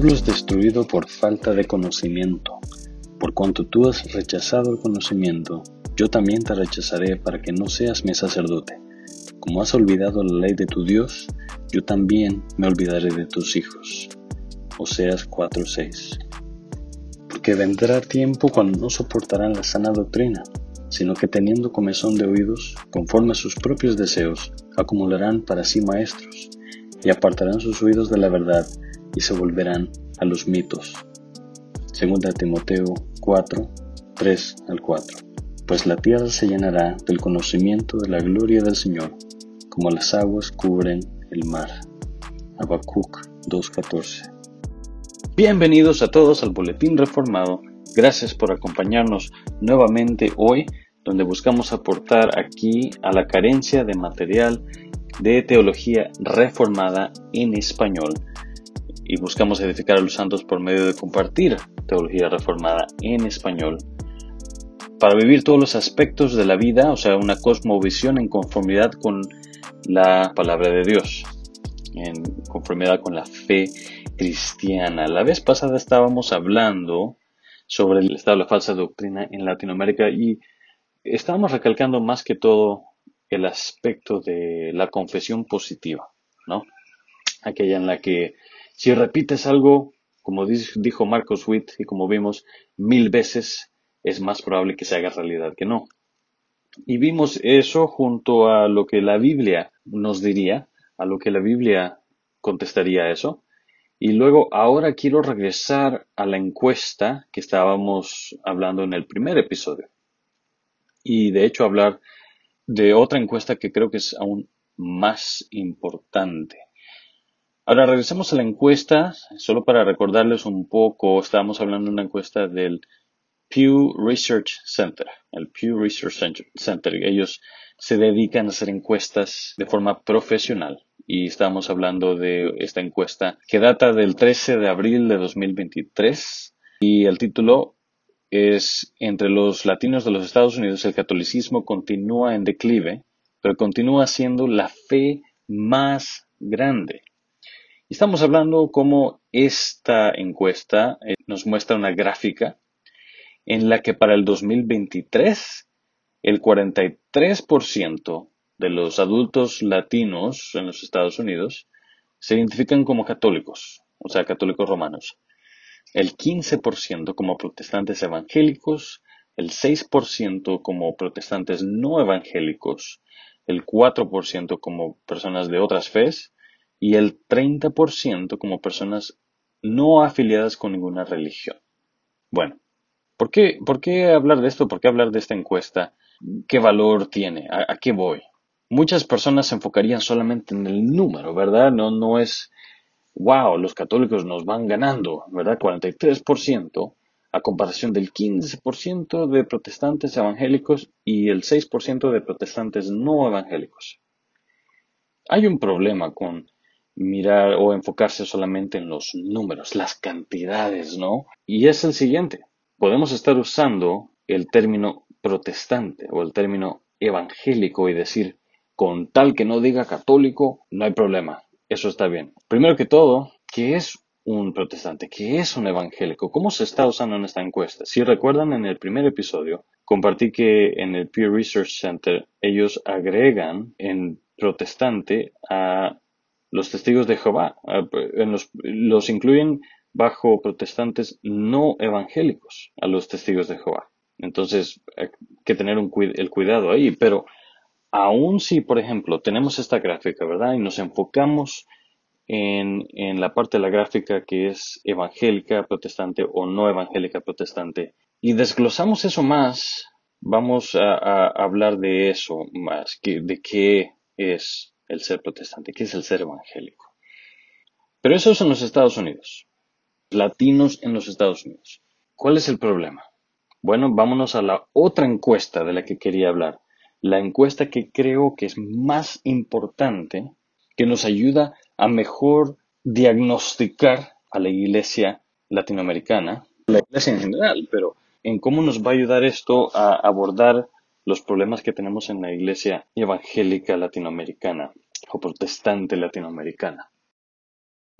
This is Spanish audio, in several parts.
pueblo es destruido por falta de conocimiento. Por cuanto tú has rechazado el conocimiento, yo también te rechazaré para que no seas mi sacerdote. Como has olvidado la ley de tu Dios, yo también me olvidaré de tus hijos. Oseas 4:6 Porque vendrá tiempo cuando no soportarán la sana doctrina, sino que teniendo comezón de oídos, conforme a sus propios deseos, acumularán para sí maestros, y apartarán sus oídos de la verdad, y se volverán a los mitos. Segunda Timoteo 4, 3 al 4. Pues la tierra se llenará del conocimiento de la gloria del Señor, como las aguas cubren el mar. Habacuc 2.14. Bienvenidos a todos al Boletín Reformado. Gracias por acompañarnos nuevamente hoy, donde buscamos aportar aquí a la carencia de material de teología reformada en español y buscamos edificar a los santos por medio de compartir teología reformada en español para vivir todos los aspectos de la vida, o sea, una cosmovisión en conformidad con la palabra de Dios, en conformidad con la fe cristiana. La vez pasada estábamos hablando sobre el estado de la falsa doctrina en Latinoamérica y estábamos recalcando más que todo el aspecto de la confesión positiva, ¿no? Aquella en la que si repites algo, como dijo Marcos Witt y como vimos mil veces, es más probable que se haga realidad que no. Y vimos eso junto a lo que la Biblia nos diría, a lo que la Biblia contestaría a eso. Y luego ahora quiero regresar a la encuesta que estábamos hablando en el primer episodio. Y de hecho hablar de otra encuesta que creo que es aún más importante. Ahora regresemos a la encuesta, solo para recordarles un poco, estábamos hablando de una encuesta del Pew Research Center, el Pew Research Center. Ellos se dedican a hacer encuestas de forma profesional y estamos hablando de esta encuesta que data del 13 de abril de 2023 y el título es Entre los latinos de los Estados Unidos el catolicismo continúa en declive, pero continúa siendo la fe más grande. Estamos hablando cómo esta encuesta eh, nos muestra una gráfica en la que para el 2023 el 43% de los adultos latinos en los Estados Unidos se identifican como católicos, o sea, católicos romanos. El 15% como protestantes evangélicos, el 6% como protestantes no evangélicos, el 4% como personas de otras fes y el 30% como personas no afiliadas con ninguna religión. Bueno, ¿por qué, ¿por qué hablar de esto? ¿Por qué hablar de esta encuesta? ¿Qué valor tiene? ¿A, qué voy? Muchas personas se enfocarían solamente en el número, ¿verdad? No, no es, wow, los católicos nos van ganando, ¿verdad? 43% a comparación del 15% de protestantes evangélicos y el 6% de protestantes no evangélicos. Hay un problema con mirar o enfocarse solamente en los números, las cantidades, ¿no? Y es el siguiente. Podemos estar usando el término protestante o el término evangélico y decir, con tal que no diga católico, no hay problema. Eso está bien. Primero que todo, ¿qué es un protestante? ¿Qué es un evangélico? ¿Cómo se está usando en esta encuesta? Si recuerdan en el primer episodio, compartí que en el Pew Research Center ellos agregan en protestante a los testigos de Jehová los, los, incluyen bajo protestantes no evangélicos a los testigos de Jehová. Entonces, hay que tener el cuidado ahí. Pero aún si, por ejemplo, tenemos esta gráfica, ¿verdad? Y nos enfocamos en, en la parte de la gráfica que es evangélica protestante o no evangélica protestante, y desglosamos eso más, vamos a, a hablar de eso más, que, de qué es el ser protestante, que es el ser evangélico. Pero eso es en los Estados Unidos, latinos en los Estados Unidos. ¿Cuál es el problema? Bueno, vámonos a la otra encuesta de la que quería hablar, la encuesta que creo que es más importante, que nos ayuda a mejor diagnosticar a la iglesia latinoamericana, la iglesia en general, pero en cómo nos va a ayudar esto a abordar los problemas que tenemos en la iglesia evangélica latinoamericana o protestante latinoamericana.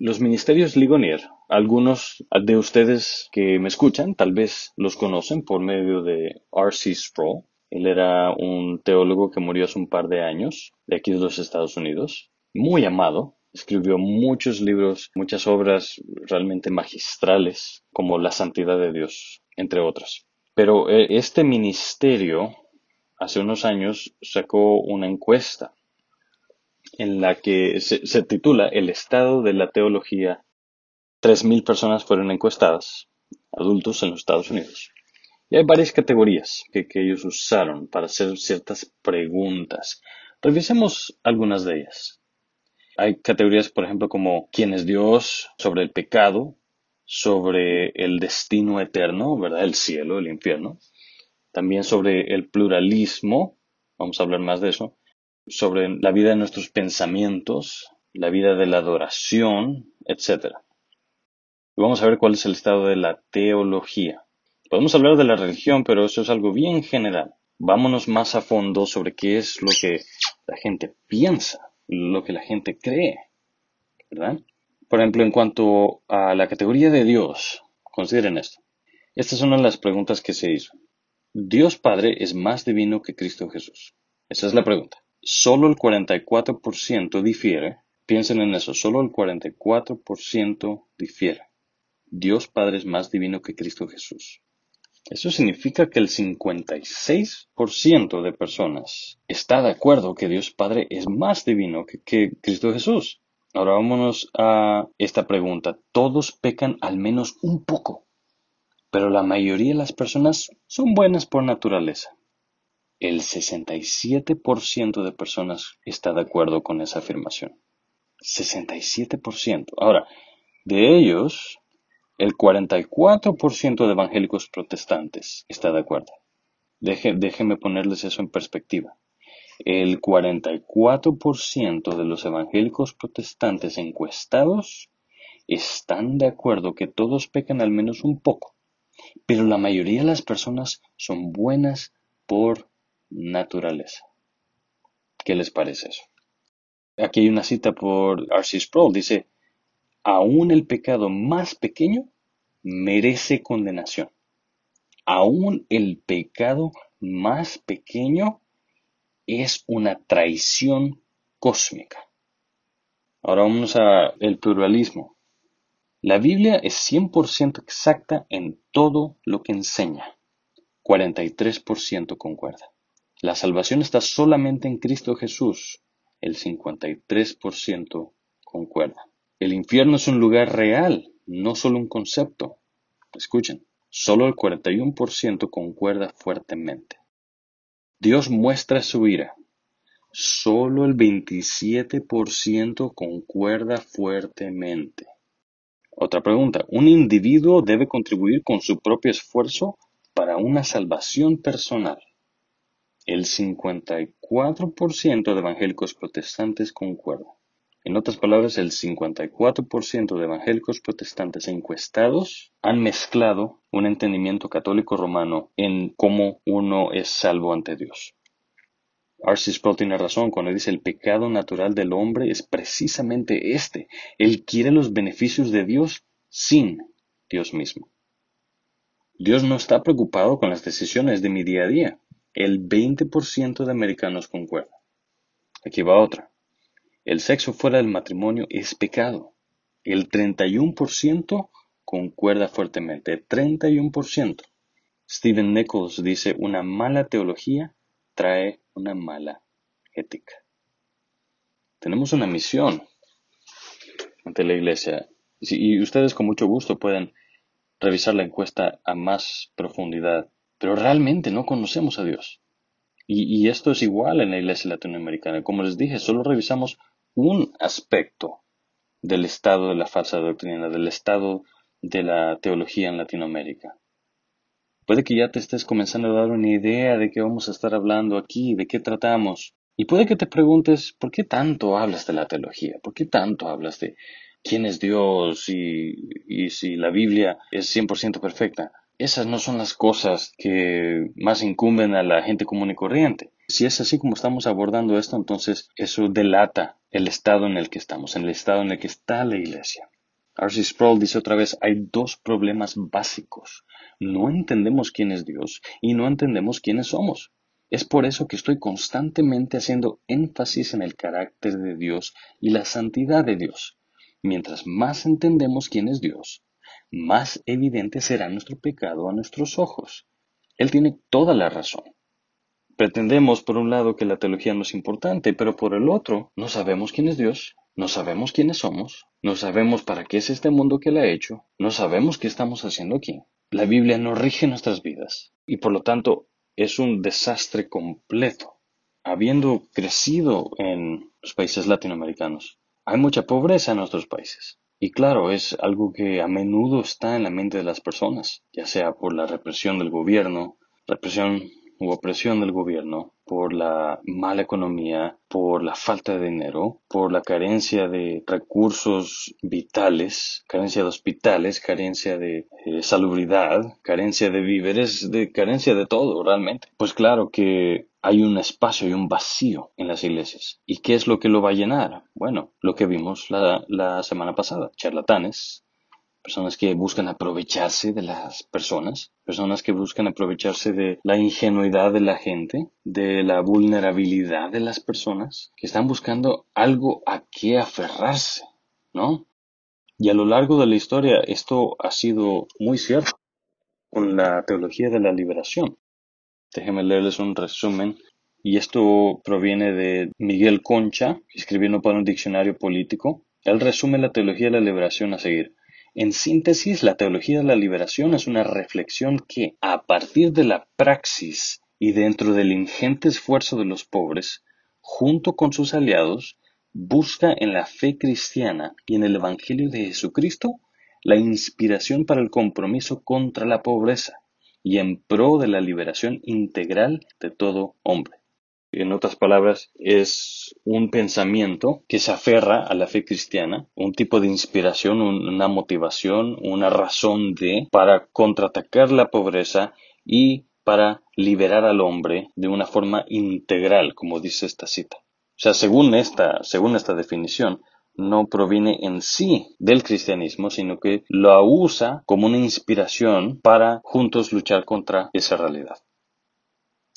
Los ministerios Ligonier, algunos de ustedes que me escuchan tal vez los conocen por medio de R.C. Sproul. Él era un teólogo que murió hace un par de años de aquí de los Estados Unidos, muy amado. Escribió muchos libros, muchas obras realmente magistrales, como La Santidad de Dios, entre otras. Pero eh, este ministerio, hace unos años, sacó una encuesta en la que se, titula El estado de la teología. Tres mil personas fueron encuestadas, adultos en los Estados Unidos. Y hay varias categorías que, ellos usaron para hacer ciertas preguntas. Revisemos algunas de ellas. Hay categorías, por ejemplo, como quién es Dios, sobre el pecado, sobre el destino eterno, ¿verdad? El cielo, el infierno. También sobre el pluralismo, vamos a hablar más de eso, sobre la vida de nuestros pensamientos, la vida de la adoración, etc. Y vamos a ver cuál es el estado de la teología. Podemos hablar de la religión, pero eso es algo bien general. Vámonos más a fondo sobre qué es lo que la gente piensa, lo que la gente cree, ¿verdad? Por ejemplo, en cuanto a la categoría de Dios, consideren esto. Esta es una de las preguntas que se hizo. ¿Dios Padre es más divino que Cristo Jesús? Esa es la pregunta solo el 44% difiere, piensen en eso, solo el 44% difiere. Dios Padre es más divino que Cristo Jesús. Eso significa que el 56% de personas está de acuerdo que Dios Padre es más divino que, Cristo Jesús. Ahora vámonos a esta pregunta. Todos pecan al menos un poco, pero la mayoría de las personas son buenas por naturaleza. El 67% de personas está de acuerdo con esa afirmación. 67%. Ahora, de ellos, el 44% de evangélicos protestantes está de acuerdo. déjenme ponerles eso en perspectiva. El 44% de los evangélicos protestantes encuestados están de acuerdo que todos pecan al menos un poco, pero la mayoría de las personas son buenas por naturaleza. ¿Qué les parece eso? Aquí hay una cita por R.C. Sproul. Dice, aún el pecado más pequeño merece condenación. Aún el pecado más pequeño es una traición cósmica. Ahora vamos a el pluralismo. La Biblia es 100% exacta en todo lo que enseña. 43% concuerda. La salvación está solamente en Cristo Jesús. El 53% concuerda. El infierno es un lugar real, no solo un concepto. Escuchen, solo el 41% concuerda fuertemente. Dios muestra su ira. Solo el 27% concuerda fuertemente. Otra pregunta. ¿Un individuo debe contribuir con su propio esfuerzo para una salvación personal? El 54% de evangélicos protestantes concuerda. En otras palabras, el 54% de evangélicos protestantes encuestados han mezclado un entendimiento católico romano en cómo uno es salvo ante Dios. R.C. Sproul tiene razón cuando dice el pecado natural del hombre es precisamente este. Él quiere los beneficios de Dios sin Dios mismo. Dios no está preocupado con las decisiones de mi día a día. El 20% de americanos concuerda. Aquí va otra. El sexo fuera del matrimonio es pecado. El 31% concuerda fuertemente. 31%. Stephen Nichols dice, una mala teología trae una mala ética. Tenemos una misión ante la iglesia. Y ustedes con mucho gusto pueden revisar la encuesta a más profundidad pero realmente no conocemos a Dios. Y, esto es igual en la iglesia latinoamericana. Como les dije, solo revisamos un aspecto del estado de la falsa doctrina, del estado de la teología en Latinoamérica. Puede que ya te estés comenzando a dar una idea de qué vamos a estar hablando aquí, de qué tratamos. Y puede que te preguntes, ¿por qué tanto hablas de la teología? ¿Por qué tanto hablas de quién es Dios y, y si la Biblia es 100% perfecta? esas no son las cosas que más incumben a la gente común y corriente. Si es así como estamos abordando esto, entonces eso delata el estado en el que estamos, en el estado en el que está la iglesia. R.C. Sproul dice otra vez, hay dos problemas básicos. No entendemos quién es Dios y no entendemos quiénes somos. Es por eso que estoy constantemente haciendo énfasis en el carácter de Dios y la santidad de Dios. Mientras más entendemos quién es Dios, más evidente será nuestro pecado a nuestros ojos. Él tiene toda la razón. Pretendemos, por un lado, que la teología no es importante, pero por el otro, no sabemos quién es Dios, no sabemos quiénes somos, no sabemos para qué es este mundo que Él ha hecho, no sabemos qué estamos haciendo aquí. La Biblia no rige nuestras vidas y por lo tanto es un desastre completo. Habiendo crecido en los países latinoamericanos, hay mucha pobreza en nuestros países. Y claro, es algo que a menudo está en la mente de las personas, ya sea por la represión del gobierno, represión u opresión del gobierno, por la mala economía, por la falta de dinero, por la carencia de recursos vitales, carencia de hospitales, carencia de eh, salubridad, carencia de víveres, de carencia de todo realmente. Pues claro que hay un espacio y un vacío en las iglesias. ¿Y qué es lo que lo va a llenar? Bueno, lo que vimos la, la semana pasada, charlatanes, personas que buscan aprovecharse de las personas, personas que buscan aprovecharse de la ingenuidad de la gente, de la vulnerabilidad de las personas, que están buscando algo a qué aferrarse, ¿no? Y a lo largo de la historia esto ha sido muy cierto con la teología de la liberación. Déjenme leerles un resumen. Y esto proviene de Miguel Concha, escribiendo para un diccionario político. Él resume la teología de la liberación a seguir. En síntesis, la teología de la liberación es una reflexión que, a partir de la praxis y dentro del ingente esfuerzo de los pobres, junto con sus aliados, busca en la fe cristiana y en el Evangelio de Jesucristo la inspiración para el compromiso contra la pobreza y en pro de la liberación integral de todo hombre. En otras palabras, es un pensamiento que se aferra a la fe cristiana, un tipo de inspiración, una motivación, una razón de para contraatacar la pobreza y para liberar al hombre de una forma integral, como dice esta cita. O sea, según esta, según esta definición, no proviene en sí del cristianismo, sino que lo usa como una inspiración para juntos luchar contra esa realidad.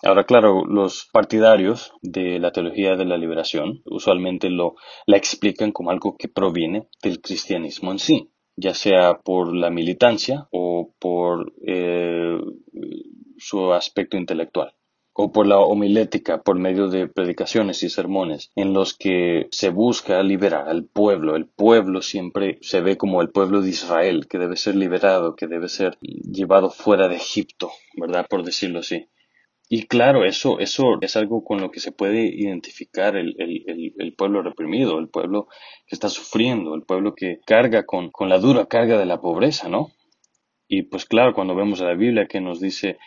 Ahora, claro, los partidarios de la teología de la liberación usualmente lo, la explican como algo que proviene del cristianismo en sí, ya sea por la militancia o por eh, su aspecto intelectual o por la homilética por medio de predicaciones y sermones en los que se busca liberar al pueblo. El pueblo siempre se ve como el pueblo de Israel, que debe ser liberado, que debe ser llevado fuera de Egipto, ¿verdad? Por decirlo así. Y claro, eso, eso es algo con lo que se puede identificar el, pueblo reprimido, el pueblo que está sufriendo, el pueblo que carga con, con la dura carga de la pobreza, ¿no? Y pues claro, cuando vemos a la Biblia que nos dice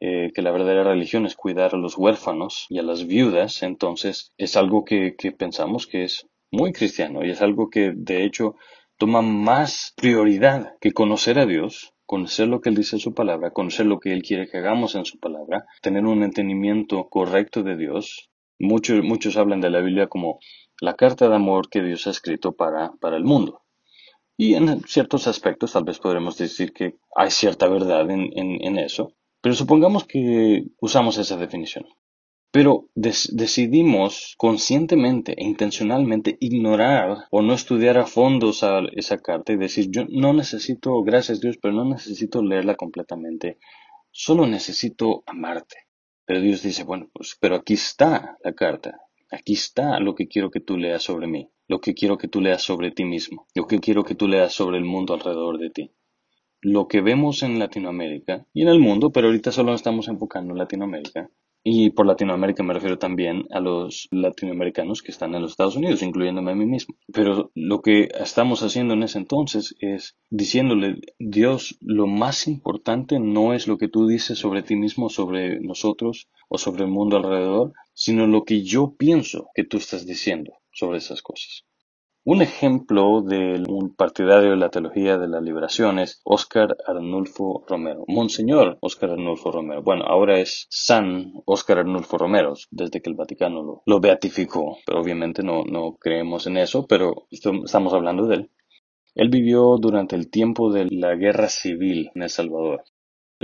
eh, que la verdadera religión es cuidar a los huérfanos y a las viudas, entonces es algo que, que pensamos que es muy cristiano y es algo que de hecho toma más prioridad que conocer a Dios conocer lo que Él dice en su palabra, conocer lo que Él quiere que hagamos en su palabra, tener un entendimiento correcto de Dios. Muchos, muchos hablan de la Biblia como la carta de amor que Dios ha escrito para, para el mundo. Y en ciertos aspectos tal vez podremos decir que hay cierta verdad en, en eso, pero supongamos que usamos esa definición. Pero decidimos conscientemente e intencionalmente ignorar o no estudiar a fondo esa, carta y decir, yo no necesito, gracias Dios, pero no necesito leerla completamente, solo necesito amarte. Pero Dios dice, bueno, pues, pero aquí está la carta, aquí está lo que quiero que tú leas sobre mí, lo que quiero que tú leas sobre ti mismo, lo que quiero que tú leas sobre el mundo alrededor de ti. Lo que vemos en Latinoamérica y en el mundo, pero ahorita solo estamos enfocando en Latinoamérica, y por Latinoamérica me refiero también a los latinoamericanos que están en los Estados Unidos, incluyéndome a mí mismo. Pero lo que estamos haciendo en ese entonces es diciéndole, Dios, lo más importante no es lo que tú dices sobre ti mismo, sobre nosotros o sobre el mundo alrededor, sino lo que yo pienso que tú estás diciendo sobre esas cosas. Un ejemplo de un partidario de la teología de la liberación es Óscar Arnulfo Romero. Monseñor Óscar Arnulfo Romero. Bueno, ahora es San Óscar Arnulfo Romero, desde que el Vaticano lo, beatificó. Pero obviamente no, no creemos en eso, pero estamos hablando de él. Él vivió durante el tiempo de la guerra civil en El Salvador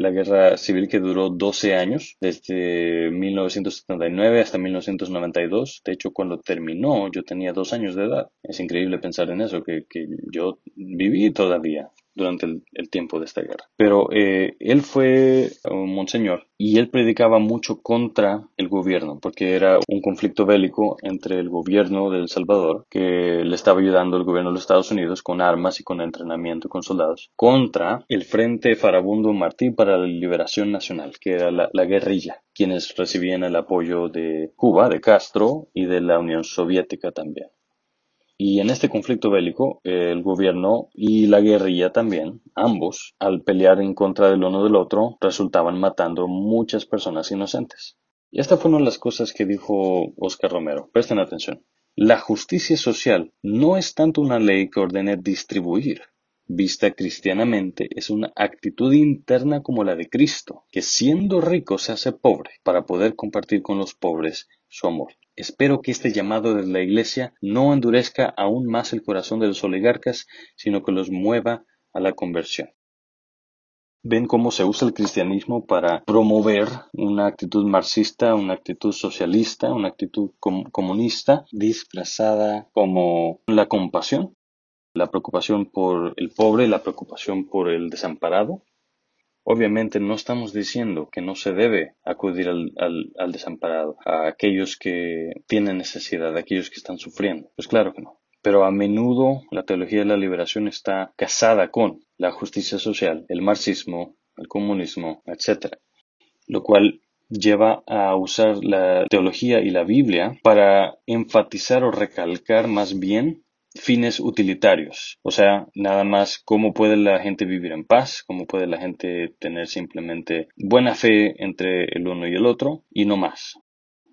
la guerra civil que duró 12 años, desde 1979 hasta 1992. De hecho, cuando terminó, yo tenía dos años de edad. Es increíble pensar en eso, que, que yo viví todavía durante el, tiempo de esta guerra. Pero eh, él fue un monseñor y él predicaba mucho contra el gobierno, porque era un conflicto bélico entre el gobierno de El Salvador, que le estaba ayudando el gobierno de los Estados Unidos con armas y con entrenamiento con soldados, contra el Frente Farabundo Martí para la Liberación Nacional, que era la guerrilla, quienes recibían el apoyo de Cuba, de Castro y de la Unión Soviética también. Y en este conflicto bélico, el gobierno y la guerrilla también, ambos, al pelear en contra del uno del otro, resultaban matando muchas personas inocentes. Y esta fue una de las cosas que dijo Oscar Romero. Presten atención. La justicia social no es tanto una ley que ordene distribuir. Vista cristianamente, es una actitud interna como la de Cristo, que siendo rico se hace pobre para poder compartir con los pobres su amor. Espero que este llamado de la Iglesia no endurezca aún más el corazón de los oligarcas, sino que los mueva a la conversión. Ven cómo se usa el cristianismo para promover una actitud marxista, una actitud socialista, una actitud comunista, disfrazada como la compasión, la preocupación por el pobre, la preocupación por el desamparado, Obviamente no estamos diciendo que no se debe acudir al, desamparado, a aquellos que tienen necesidad, a aquellos que están sufriendo. Pues claro que no. Pero a menudo la teología de la liberación está casada con la justicia social, el marxismo, el comunismo, etc. Lo cual lleva a usar la teología y la Biblia para enfatizar o recalcar más bien fines utilitarios, o sea, nada más cómo puede la gente vivir en paz, cómo puede la gente tener simplemente buena fe entre el uno y el otro y no más.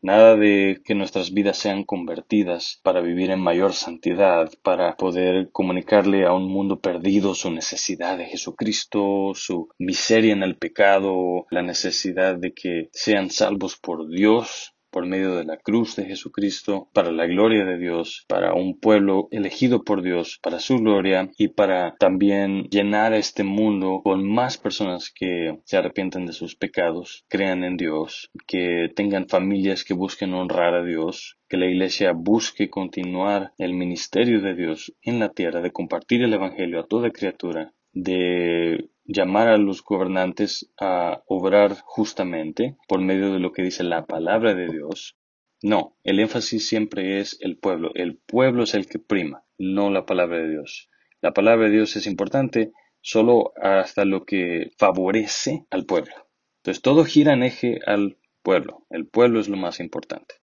Nada de que nuestras vidas sean convertidas para vivir en mayor santidad, para poder comunicarle a un mundo perdido su necesidad de Jesucristo, su miseria en el pecado, la necesidad de que sean salvos por Dios por medio de la cruz de Jesucristo para la gloria de Dios, para un pueblo elegido por Dios, para su gloria y para también llenar este mundo con más personas que se arrepienten de sus pecados, crean en Dios, que tengan familias que busquen honrar a Dios, que la Iglesia busque continuar el ministerio de Dios en la tierra, de compartir el Evangelio a toda criatura, de llamar a los gobernantes a obrar justamente por medio de lo que dice la palabra de Dios. No, el énfasis siempre es el pueblo. El pueblo es el que prima, no la palabra de Dios. La palabra de Dios es importante solo hasta lo que favorece al pueblo. Entonces todo gira en eje al pueblo. El pueblo es lo más importante.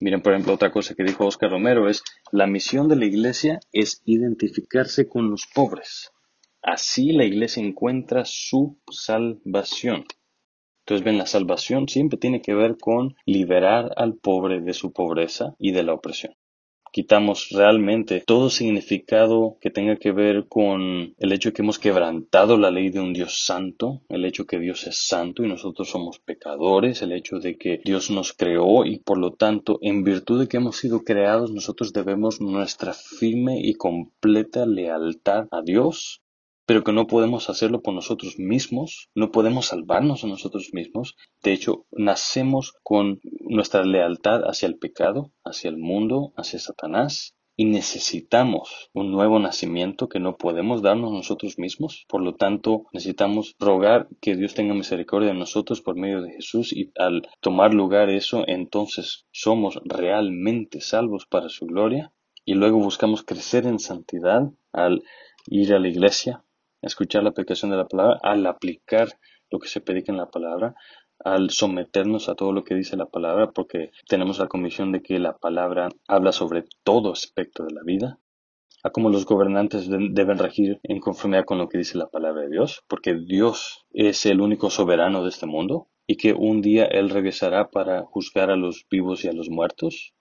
Miren, por ejemplo, otra cosa que dijo Oscar Romero es, la misión de la iglesia es identificarse con los pobres. Así la iglesia encuentra su salvación. Entonces, ven, la salvación siempre tiene que ver con liberar al pobre de su pobreza y de la opresión. Quitamos realmente todo significado que tenga que ver con el hecho de que hemos quebrantado la ley de un Dios santo, el hecho de que Dios es santo y nosotros somos pecadores, el hecho de que Dios nos creó y por lo tanto, en virtud de que hemos sido creados, nosotros debemos nuestra firme y completa lealtad a Dios pero que no podemos hacerlo por nosotros mismos, no podemos salvarnos a nosotros mismos. De hecho, nacemos con nuestra lealtad hacia el pecado, hacia el mundo, hacia Satanás, y necesitamos un nuevo nacimiento que no podemos darnos nosotros mismos. Por lo tanto, necesitamos rogar que Dios tenga misericordia de nosotros por medio de Jesús y al tomar lugar eso, entonces somos realmente salvos para su gloria. Y luego buscamos crecer en santidad al ir a la iglesia, escuchar la aplicación de la palabra, al aplicar lo que se predica en la palabra, al someternos a todo lo que dice la palabra, porque tenemos la convicción de que la palabra habla sobre todo aspecto de la vida, a cómo los gobernantes deben regir en conformidad con lo que dice la palabra de Dios, porque Dios es el único soberano de este mundo y que un día Él regresará para juzgar a los vivos y a los muertos,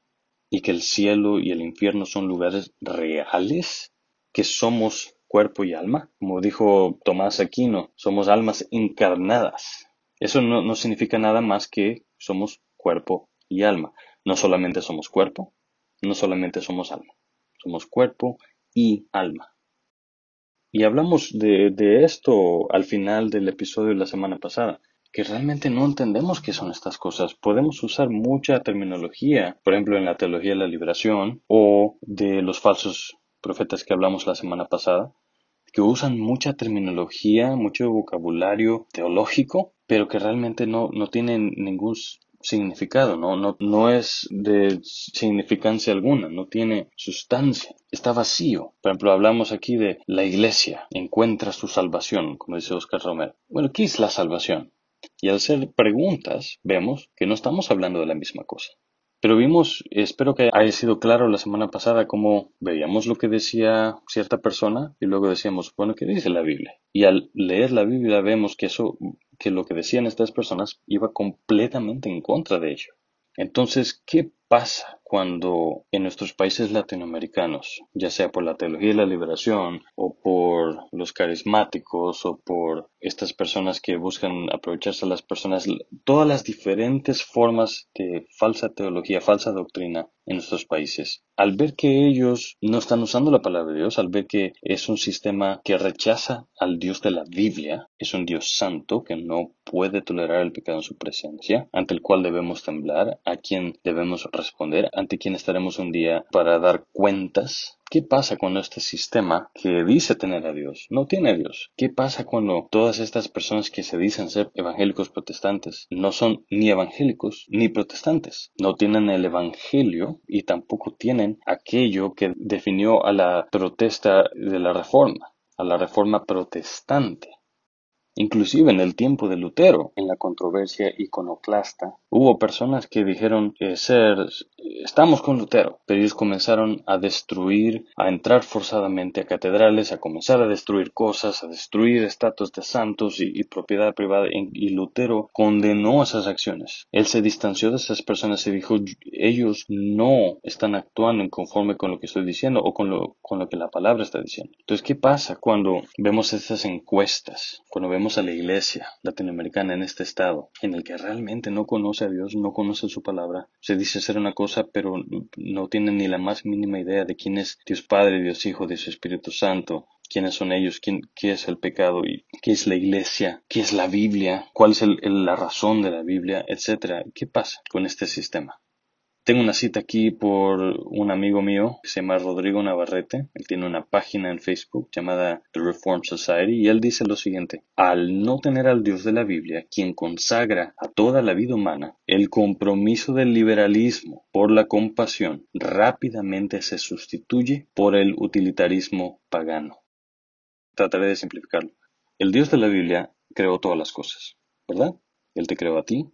y que el cielo y el infierno son lugares reales, que somos cuerpo y alma. Como dijo Tomás Aquino, somos almas encarnadas. Eso no, no significa nada más que somos cuerpo y alma. No solamente somos cuerpo, no solamente somos alma. Somos cuerpo y alma. Y hablamos de, de esto al final del episodio de la semana pasada que realmente no entendemos qué son estas cosas. Podemos usar mucha terminología, por ejemplo, en la teología de la liberación o de los falsos profetas que hablamos la semana pasada, que usan mucha terminología, mucho vocabulario teológico, pero que realmente no, no tienen ningún significado, no, no, no es de significancia alguna, no tiene sustancia, está vacío. Por ejemplo, hablamos aquí de la iglesia, encuentra su salvación, como dice Oscar Romero. Bueno, ¿qué es la salvación? Y al hacer preguntas, vemos que no estamos hablando de la misma cosa. Pero vimos, espero que haya sido claro la semana pasada, cómo veíamos lo que decía cierta persona y luego decíamos, bueno, ¿qué dice la Biblia? Y al leer la Biblia vemos que eso, que lo que decían estas personas iba completamente en contra de ello. Entonces, ¿qué pasa cuando en nuestros países latinoamericanos, ya sea por la teología de la liberación o por los carismáticos o por estas personas que buscan aprovecharse de las personas, todas las diferentes formas de falsa teología, falsa doctrina en nuestros países, al ver que ellos no están usando la palabra de Dios, al ver que es un sistema que rechaza al Dios de la Biblia, es un Dios santo que no puede tolerar el pecado en su presencia, ante el cual debemos temblar, a quien debemos responder, ante quien estaremos un día para dar cuentas. ¿Qué pasa cuando este sistema que dice tener a Dios no tiene a Dios? ¿Qué pasa cuando todas estas personas que se dicen ser evangélicos protestantes no son ni evangélicos ni protestantes? No tienen el evangelio y tampoco tienen aquello que definió a la protesta de la reforma, a la reforma protestante. Inclusive en el tiempo de Lutero, en la controversia iconoclasta, hubo personas que dijeron que ser estamos con Lutero, pero ellos comenzaron a destruir, a entrar forzadamente a catedrales, a comenzar a destruir cosas, a destruir estatuas de santos y, propiedad privada, y Lutero condenó esas acciones. Él se distanció de esas personas y dijo, ellos no están actuando en conforme con lo que estoy diciendo o con lo, con lo que la palabra está diciendo. Entonces, ¿qué pasa cuando vemos estas encuestas, cuando vemos a la iglesia latinoamericana en este estado, en el que realmente no conoce a Dios, no conoce su palabra, se dice ser una cosa, pero no tiene ni la más mínima idea de quién es Dios Padre, Dios Hijo, Dios Espíritu Santo, quiénes son ellos, quién, qué es el pecado y qué es la iglesia, qué es la Biblia, cuál es la razón de la Biblia, etcétera. ¿Qué pasa con este sistema? Tengo una cita aquí por un amigo mío que se llama Rodrigo Navarrete. Él tiene una página en Facebook llamada The Reform Society y él dice lo siguiente. Al no tener al Dios de la Biblia, quien consagra a toda la vida humana, el compromiso del liberalismo por la compasión rápidamente se sustituye por el utilitarismo pagano. Trataré de simplificarlo. El Dios de la Biblia creó todas las cosas, ¿verdad? Él te creó a ti,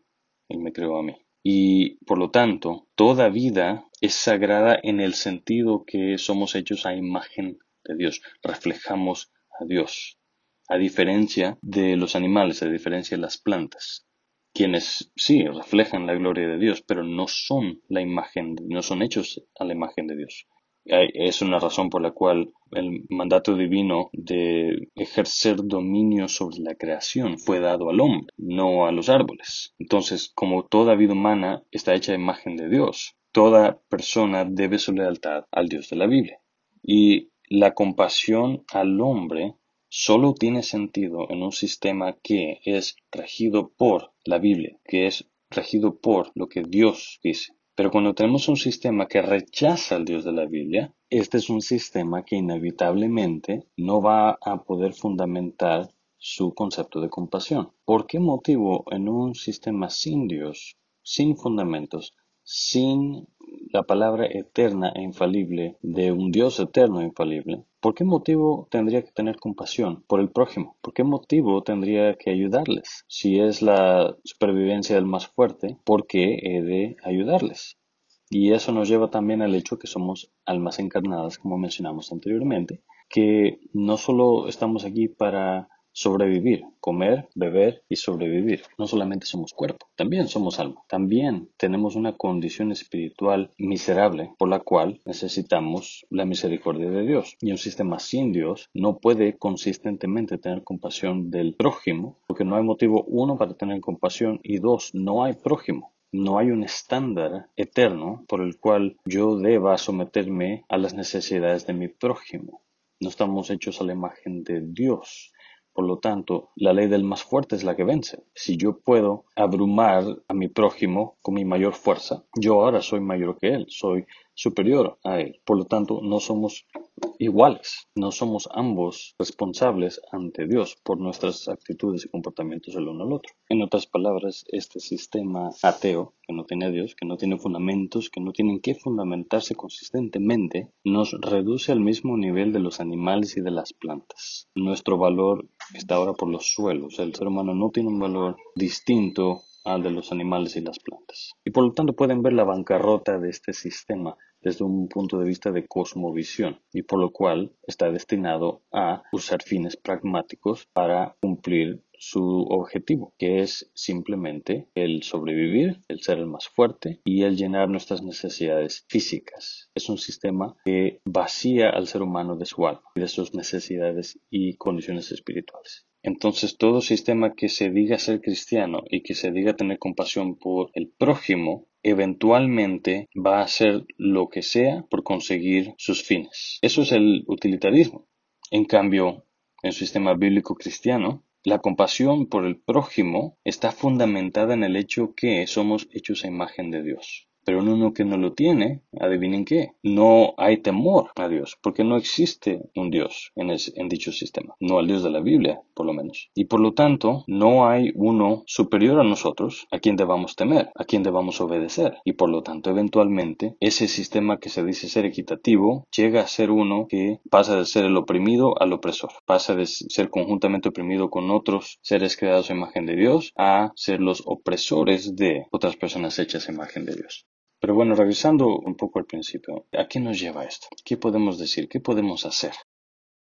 Él me creó a mí y por lo tanto toda vida es sagrada en el sentido que somos hechos a imagen de Dios, reflejamos a Dios, a diferencia de los animales, a diferencia de las plantas, quienes sí reflejan la gloria de Dios, pero no son la imagen, no son hechos a la imagen de Dios es una razón por la cual el mandato divino de ejercer dominio sobre la creación fue dado al hombre, no a los árboles. Entonces, como toda vida humana está hecha a imagen de Dios, toda persona debe su lealtad al Dios de la Biblia. Y la compasión al hombre solo tiene sentido en un sistema que es regido por la Biblia, que es regido por lo que Dios dice. Pero cuando tenemos un sistema que rechaza al Dios de la Biblia, este es un sistema que inevitablemente no va a poder fundamentar su concepto de compasión. ¿Por qué motivo en un sistema sin Dios, sin fundamentos, sin la palabra eterna e infalible de un Dios eterno e infalible, ¿por qué motivo tendría que tener compasión por el prójimo? ¿Por qué motivo tendría que ayudarles? Si es la supervivencia del más fuerte, ¿por qué he de ayudarles? Y eso nos lleva también al hecho que somos almas encarnadas, como mencionamos anteriormente, que no solo estamos aquí para sobrevivir, comer, beber y sobrevivir. No solamente somos cuerpo, también somos alma. También tenemos una condición espiritual miserable por la cual necesitamos la misericordia de Dios. Y un sistema sin Dios no puede consistentemente tener compasión del prójimo, porque no hay motivo uno para tener compasión y dos, no hay prójimo. No hay un estándar eterno por el cual yo deba someterme a las necesidades de mi prójimo. no estamos hechos a la imagen de Dios. Por lo tanto, la ley del más fuerte es la que vence. Si yo puedo abrumar a mi prójimo con mi mayor fuerza, yo ahora soy mayor que él, soy superior a él. Por lo tanto, no somos iguales, no somos ambos responsables ante Dios por nuestras actitudes y comportamientos el uno al otro. En otras palabras, este sistema ateo, que no tiene a Dios, que no tiene fundamentos, que no tienen que fundamentarse consistentemente, nos reduce al mismo nivel de los animales y de las plantas. Nuestro valor está ahora por los suelos. El ser humano no tiene un valor distinto al de los animales y las plantas. Y por lo tanto pueden ver la bancarrota de este sistema desde un punto de vista de cosmovisión y por lo cual está destinado a usar fines pragmáticos para cumplir su objetivo, que es simplemente el sobrevivir, el ser el más fuerte y el llenar nuestras necesidades físicas. Es un sistema que vacía al ser humano de su alma y de sus necesidades y condiciones espirituales. Entonces todo sistema que se diga ser cristiano y que se diga tener compasión por el prójimo, eventualmente va a hacer lo que sea por conseguir sus fines. Eso es el utilitarismo. En cambio, en el sistema bíblico cristiano, la compasión por el prójimo está fundamentada en el hecho que somos hechos a imagen de Dios. Pero uno que no lo tiene, adivinen qué, no hay temor a Dios, porque no existe un Dios en, en dicho sistema, no al Dios de la Biblia, por lo menos. Y por lo tanto, no hay uno superior a nosotros a quien debamos temer, a quien debamos obedecer. Y por lo tanto, eventualmente, ese sistema que se dice ser equitativo llega a ser uno que pasa de ser el oprimido al opresor, pasa de ser conjuntamente oprimido con otros seres creados a imagen de Dios a ser los opresores de otras personas hechas a imagen de Dios. Pero bueno, revisando un poco al principio, ¿a qué nos lleva esto? ¿Qué podemos decir? ¿Qué podemos hacer?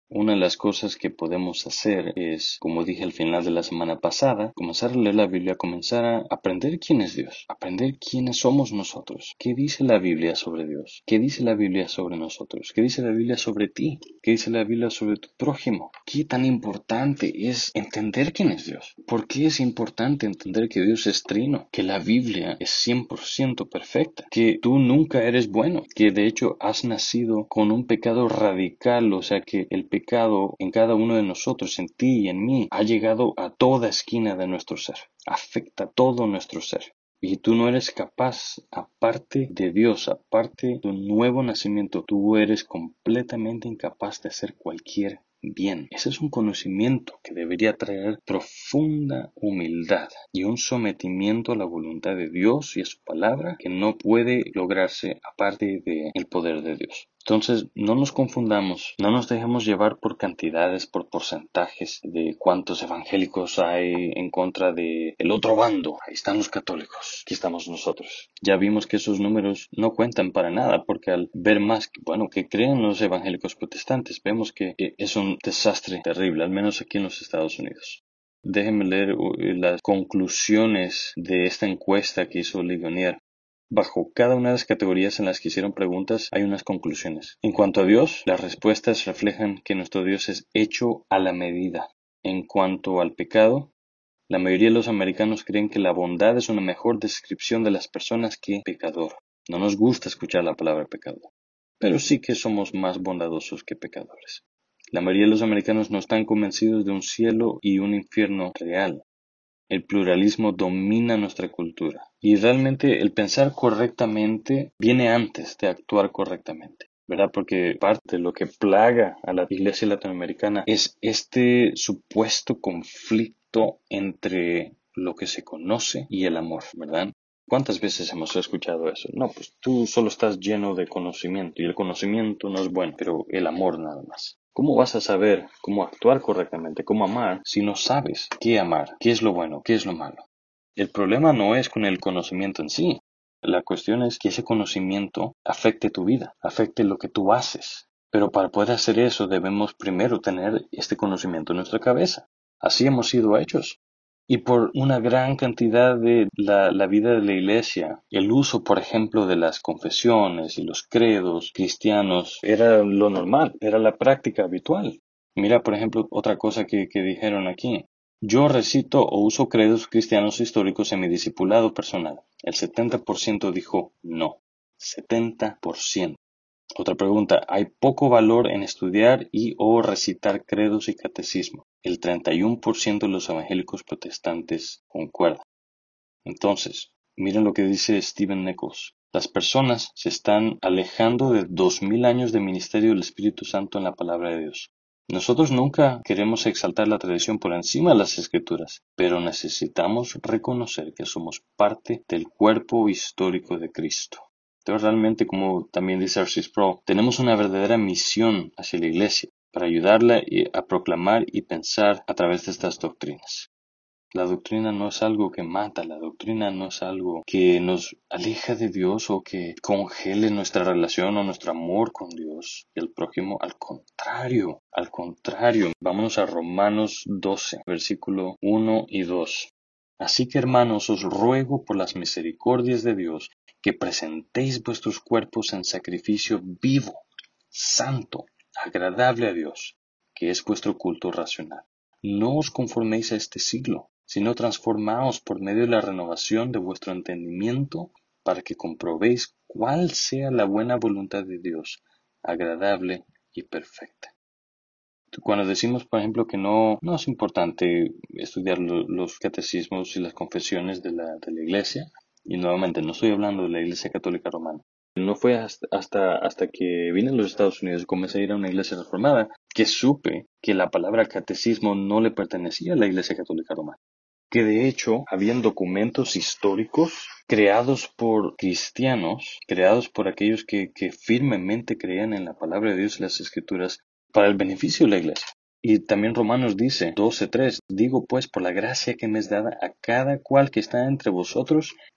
Una de las cosas que podemos hacer es, como dije al final de la semana pasada, comenzar a leer la Biblia, comenzar a aprender quién es Dios, aprender quiénes somos nosotros, qué dice la Biblia sobre Dios, qué dice la Biblia sobre nosotros, qué dice la Biblia sobre ti, qué dice la Biblia sobre tu prójimo, qué tan importante es entender quién es Dios, por qué es importante entender que Dios es trino, que la Biblia es 100% perfecta, que tú nunca eres bueno, que de hecho has nacido con un pecado radical, o sea que el en cada uno de nosotros, en ti y en mí, ha llegado a toda esquina de nuestro ser, afecta todo nuestro ser. Y tú no eres capaz, aparte de Dios, aparte de un nuevo nacimiento, tú eres completamente incapaz de hacer cualquier bien. Ese es un conocimiento que debería traer profunda humildad y un sometimiento a la voluntad de Dios y a su palabra que no puede lograrse aparte del poder de Dios. Entonces, no nos confundamos, no nos dejemos llevar por cantidades, por porcentajes de cuántos evangélicos hay en contra del el otro bando. Ahí están los católicos, aquí estamos nosotros. Ya vimos que esos números no cuentan para nada, porque al ver más, bueno, que creen los evangélicos protestantes, vemos que es un desastre terrible, al menos aquí en los Estados Unidos. Déjenme leer uh, las conclusiones de esta encuesta que hizo Ligonier. Bajo cada una de las categorías en las que hicieron preguntas hay unas conclusiones. En cuanto a Dios, las respuestas reflejan que nuestro Dios es hecho a la medida. En cuanto al pecado, la mayoría de los americanos creen que la bondad es una mejor descripción de las personas que pecador. No nos gusta escuchar la palabra pecador, pero sí que somos más bondadosos que pecadores. La mayoría de los americanos no están convencidos de un cielo y un infierno real. El pluralismo domina nuestra cultura y realmente el pensar correctamente viene antes de actuar correctamente. ¿verdad? Porque parte de lo que plaga a la iglesia latinoamericana es este supuesto conflicto entre lo que se conoce y el amor, ¿verdad? ¿Cuántas veces hemos escuchado eso? No, pues tú solo estás lleno de conocimiento y el conocimiento no es bueno, pero el amor nada más. ¿Cómo vas a saber cómo actuar correctamente, cómo amar, si no sabes qué amar, qué es lo bueno, qué es lo malo? El problema no es con el conocimiento en sí. La cuestión es que ese conocimiento afecte tu vida, afecte lo que tú haces. Pero para poder hacer eso debemos primero tener este conocimiento en nuestra cabeza. Así hemos sido hechos y por una gran cantidad de la, vida de la iglesia. El uso, por ejemplo, de las confesiones y los credos cristianos era lo normal, era la práctica habitual. Mira, por ejemplo, otra cosa que, que dijeron aquí. Yo recito o uso credos cristianos históricos en mi discipulado personal. El 70% dijo no. 70%. Otra pregunta, hay poco valor en estudiar y o recitar credos y catecismo. El 31% de los evangélicos protestantes concuerda. Entonces, miren lo que dice Stephen Nichols. Las personas se están alejando de dos mil años de ministerio del Espíritu Santo en la palabra de Dios. Nosotros nunca queremos exaltar la tradición por encima de las escrituras, pero necesitamos reconocer que somos parte del cuerpo histórico de Cristo. Entonces realmente, como también dice Arcis Pro, tenemos una verdadera misión hacia la iglesia para ayudarla a proclamar y pensar a través de estas doctrinas. La doctrina no es algo que mata, la doctrina no es algo que nos aleja de Dios o que congele nuestra relación o nuestro amor con Dios y el prójimo. Al contrario, al contrario. Vámonos a Romanos 12, versículo 1 y 2. Así que hermanos, os ruego por las misericordias de Dios que presentéis vuestros cuerpos en sacrificio vivo, santo, agradable a Dios, que es vuestro culto racional. No os conforméis a este siglo sino transformaos por medio de la renovación de vuestro entendimiento para que comprobéis cuál sea la buena voluntad de Dios, agradable y perfecta. Cuando decimos, por ejemplo, que no, no es importante estudiar los catecismos y las confesiones de la, de la Iglesia, y nuevamente no estoy hablando de la Iglesia Católica Romana, no fue hasta, hasta, que vine a los Estados Unidos y comencé a ir a una iglesia reformada que supe que la palabra catecismo no le pertenecía a la Iglesia Católica Romana que de hecho habían documentos históricos creados por cristianos, creados por aquellos que, firmemente creían en la palabra de Dios y las escrituras para el beneficio de la iglesia. Y también Romanos dice 12.3, digo pues por la gracia que me es dada a cada cual que está entre vosotros,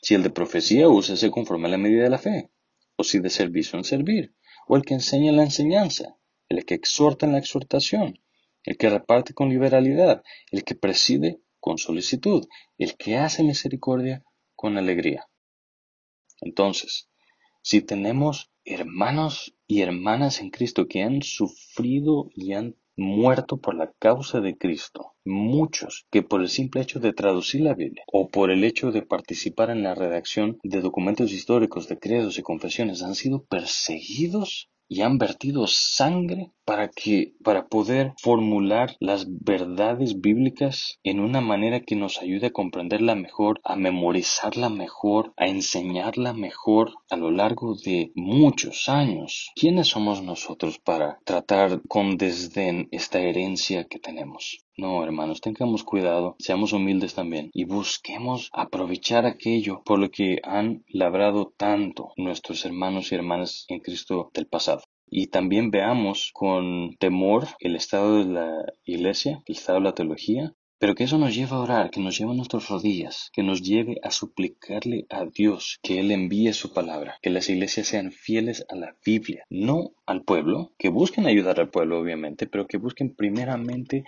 si el de profecía úsese conforme a la medida de la fe, o si de servicio en servir, o el que enseña en la enseñanza, el que exhorta en la exhortación, el que reparte con liberalidad, el que preside con solicitud, el que hace misericordia con alegría. Entonces, si tenemos hermanos y hermanas en Cristo que han sufrido y han muerto por la causa de Cristo, muchos que por el simple hecho de traducir la Biblia o por el hecho de participar en la redacción de documentos históricos, de credos y confesiones han sido perseguidos y han vertido sangre para que para poder formular las verdades bíblicas en una manera que nos ayude a comprenderla mejor, a memorizarla mejor, a enseñarla mejor a lo largo de muchos años. ¿Quiénes somos nosotros para tratar con desdén esta herencia que tenemos? No, hermanos, tengamos cuidado, seamos humildes también y busquemos aprovechar aquello por lo que han labrado tanto nuestros hermanos y hermanas en Cristo del pasado. Y también veamos con temor el estado de la iglesia, el estado de la teología, pero que eso nos lleve a orar, que nos lleve a nuestras rodillas, que nos lleve a suplicarle a Dios que Él envíe su palabra, que las iglesias sean fieles a la Biblia, no al pueblo, que busquen ayudar al pueblo obviamente, pero que busquen primeramente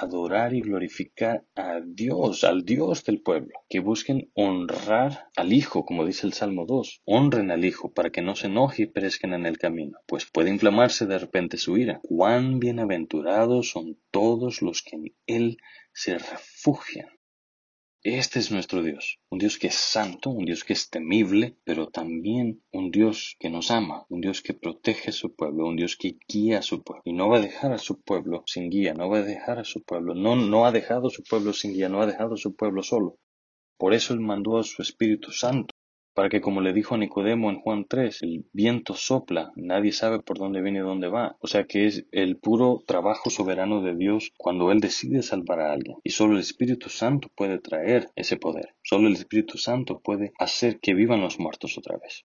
adorar y glorificar a Dios, al Dios del pueblo, que busquen honrar al Hijo, como dice el Salmo 2, honren al Hijo para que no se enoje y perezcan en el camino, pues puede inflamarse de repente su ira. Cuán bienaventurados son todos los que en Él se refugian. Este es nuestro Dios, un Dios que es santo, un Dios que es temible, pero también un Dios que nos ama, un Dios que protege a su pueblo, un Dios que guía a su pueblo. Y no va a dejar a su pueblo sin guía, no va a dejar a su pueblo, no, no ha dejado a su pueblo sin guía, no ha dejado a su pueblo solo. Por eso Él mandó a su Espíritu Santo para que como le dijo Nicodemo en Juan 3, el viento sopla, nadie sabe por dónde viene y dónde va. O sea que es el puro trabajo soberano de Dios cuando Él decide salvar a alguien. Y solo el Espíritu Santo puede traer ese poder. Solo el Espíritu Santo puede hacer que vivan los muertos otra vez.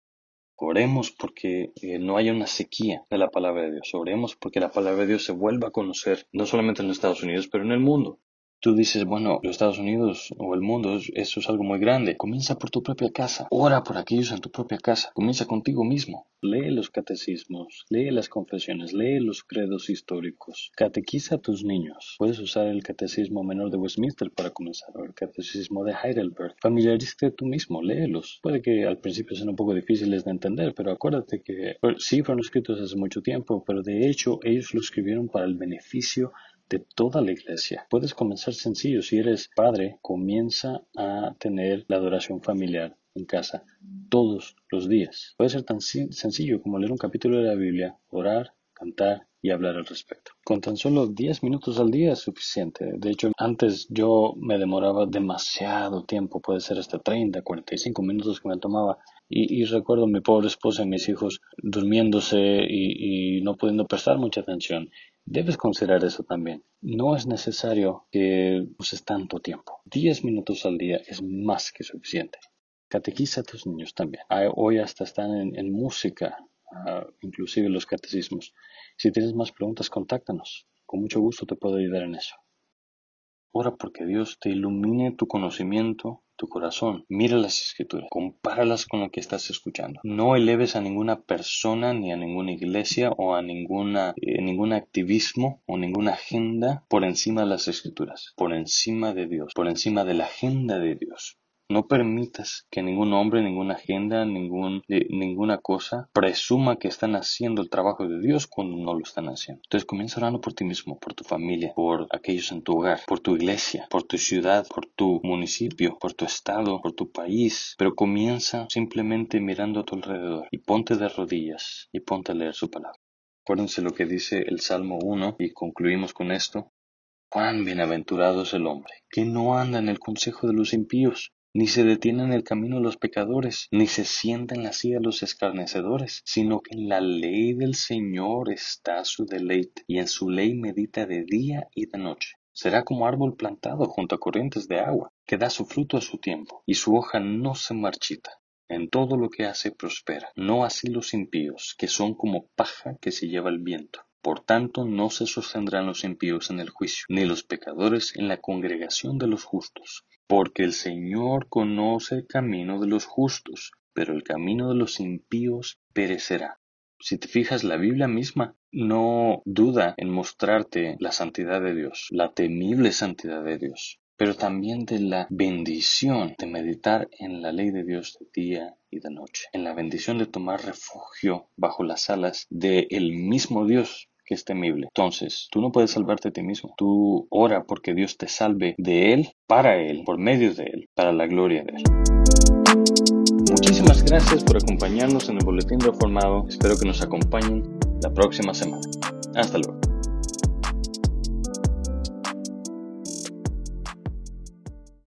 Oremos porque eh, no haya una sequía de la palabra de Dios. Oremos porque la palabra de Dios se vuelva a conocer no solamente en los Estados Unidos, pero en el mundo. Tú dices, bueno, los Estados Unidos o el mundo, eso es algo muy grande. Comienza por tu propia casa. Ora por aquellos en tu propia casa. Comienza contigo mismo. Lee los catecismos, lee las confesiones, lee los credos históricos. Catequiza a tus niños. Puedes usar el catecismo menor de Westminster para comenzar, o el catecismo de Heidelberg. Familiarízate tú mismo, léelos. Puede que al principio sean un poco difíciles de entender, pero acuérdate que sí fueron escritos hace mucho tiempo, pero de hecho ellos lo escribieron para el beneficio de toda la iglesia. Puedes comenzar sencillo. Si eres padre, comienza a tener la adoración familiar en casa todos los días. Puede ser tan sencillo como leer un capítulo de la Biblia, orar, cantar y hablar al respecto. Con tan solo 10 minutos al día es suficiente. De hecho, antes yo me demoraba demasiado tiempo, puede ser hasta 30, 45 minutos que me tomaba. Y, recuerdo a mi pobre esposa y mis hijos durmiéndose y no pudiendo prestar mucha atención. Debes considerar eso también. No es necesario que uses tanto tiempo. Diez minutos al día es más que suficiente. Catequiza a tus niños también. Hoy hasta están en, música, ah, inclusive los catecismos. Si tienes más preguntas, contáctanos. Con mucho gusto te puedo ayudar en eso. Ora porque Dios te ilumine tu conocimiento tu corazón. Mira las escrituras, compáralas con lo que estás escuchando. No eleves a ninguna persona, ni a ninguna iglesia o a ninguna, eh, ningún activismo o ninguna agenda por encima de las escrituras, por encima de Dios, por encima de la agenda de Dios. No permitas que ningún hombre, ninguna agenda, ningún, eh, ninguna cosa presuma que están haciendo el trabajo de Dios cuando no lo están haciendo. Entonces comienza orando por ti mismo, por tu familia, por aquellos en tu hogar, por tu iglesia, por tu ciudad, por tu municipio, por tu estado, por tu país. Pero comienza simplemente mirando a tu alrededor y ponte de rodillas y ponte a leer su palabra. Acuérdense lo que dice el Salmo 1 y concluimos con esto. Cuán bienaventurado es el hombre, que no anda en el consejo de los impíos, ni se detiene en el camino los pecadores, ni se sienta en la silla los escarnecedores, sino que en la ley del Señor está su deleite, y en su ley medita de día y de noche. Será como árbol plantado junto a corrientes de agua, que da su fruto a su tiempo, y su hoja no se marchita. En todo lo que hace prospera, no así los impíos, que son como paja que se lleva el viento. Por tanto, no se sostendrán los impíos en el juicio, ni los pecadores en la congregación de los justos porque el Señor conoce el camino de los justos, pero el camino de los impíos perecerá. Si te fijas, la Biblia misma no duda en mostrarte la santidad de Dios, la temible santidad de Dios, pero también de la bendición de meditar en la ley de Dios de día y de noche, en la bendición de tomar refugio bajo las alas del el mismo Dios que es temible. Entonces, tú no puedes salvarte a ti mismo. Tú ora porque Dios te salve de Él, para Él, por medio de Él, para la gloria de Él. Muchísimas gracias por acompañarnos en el Boletín Reformado. Espero que nos acompañen la próxima semana. Hasta luego.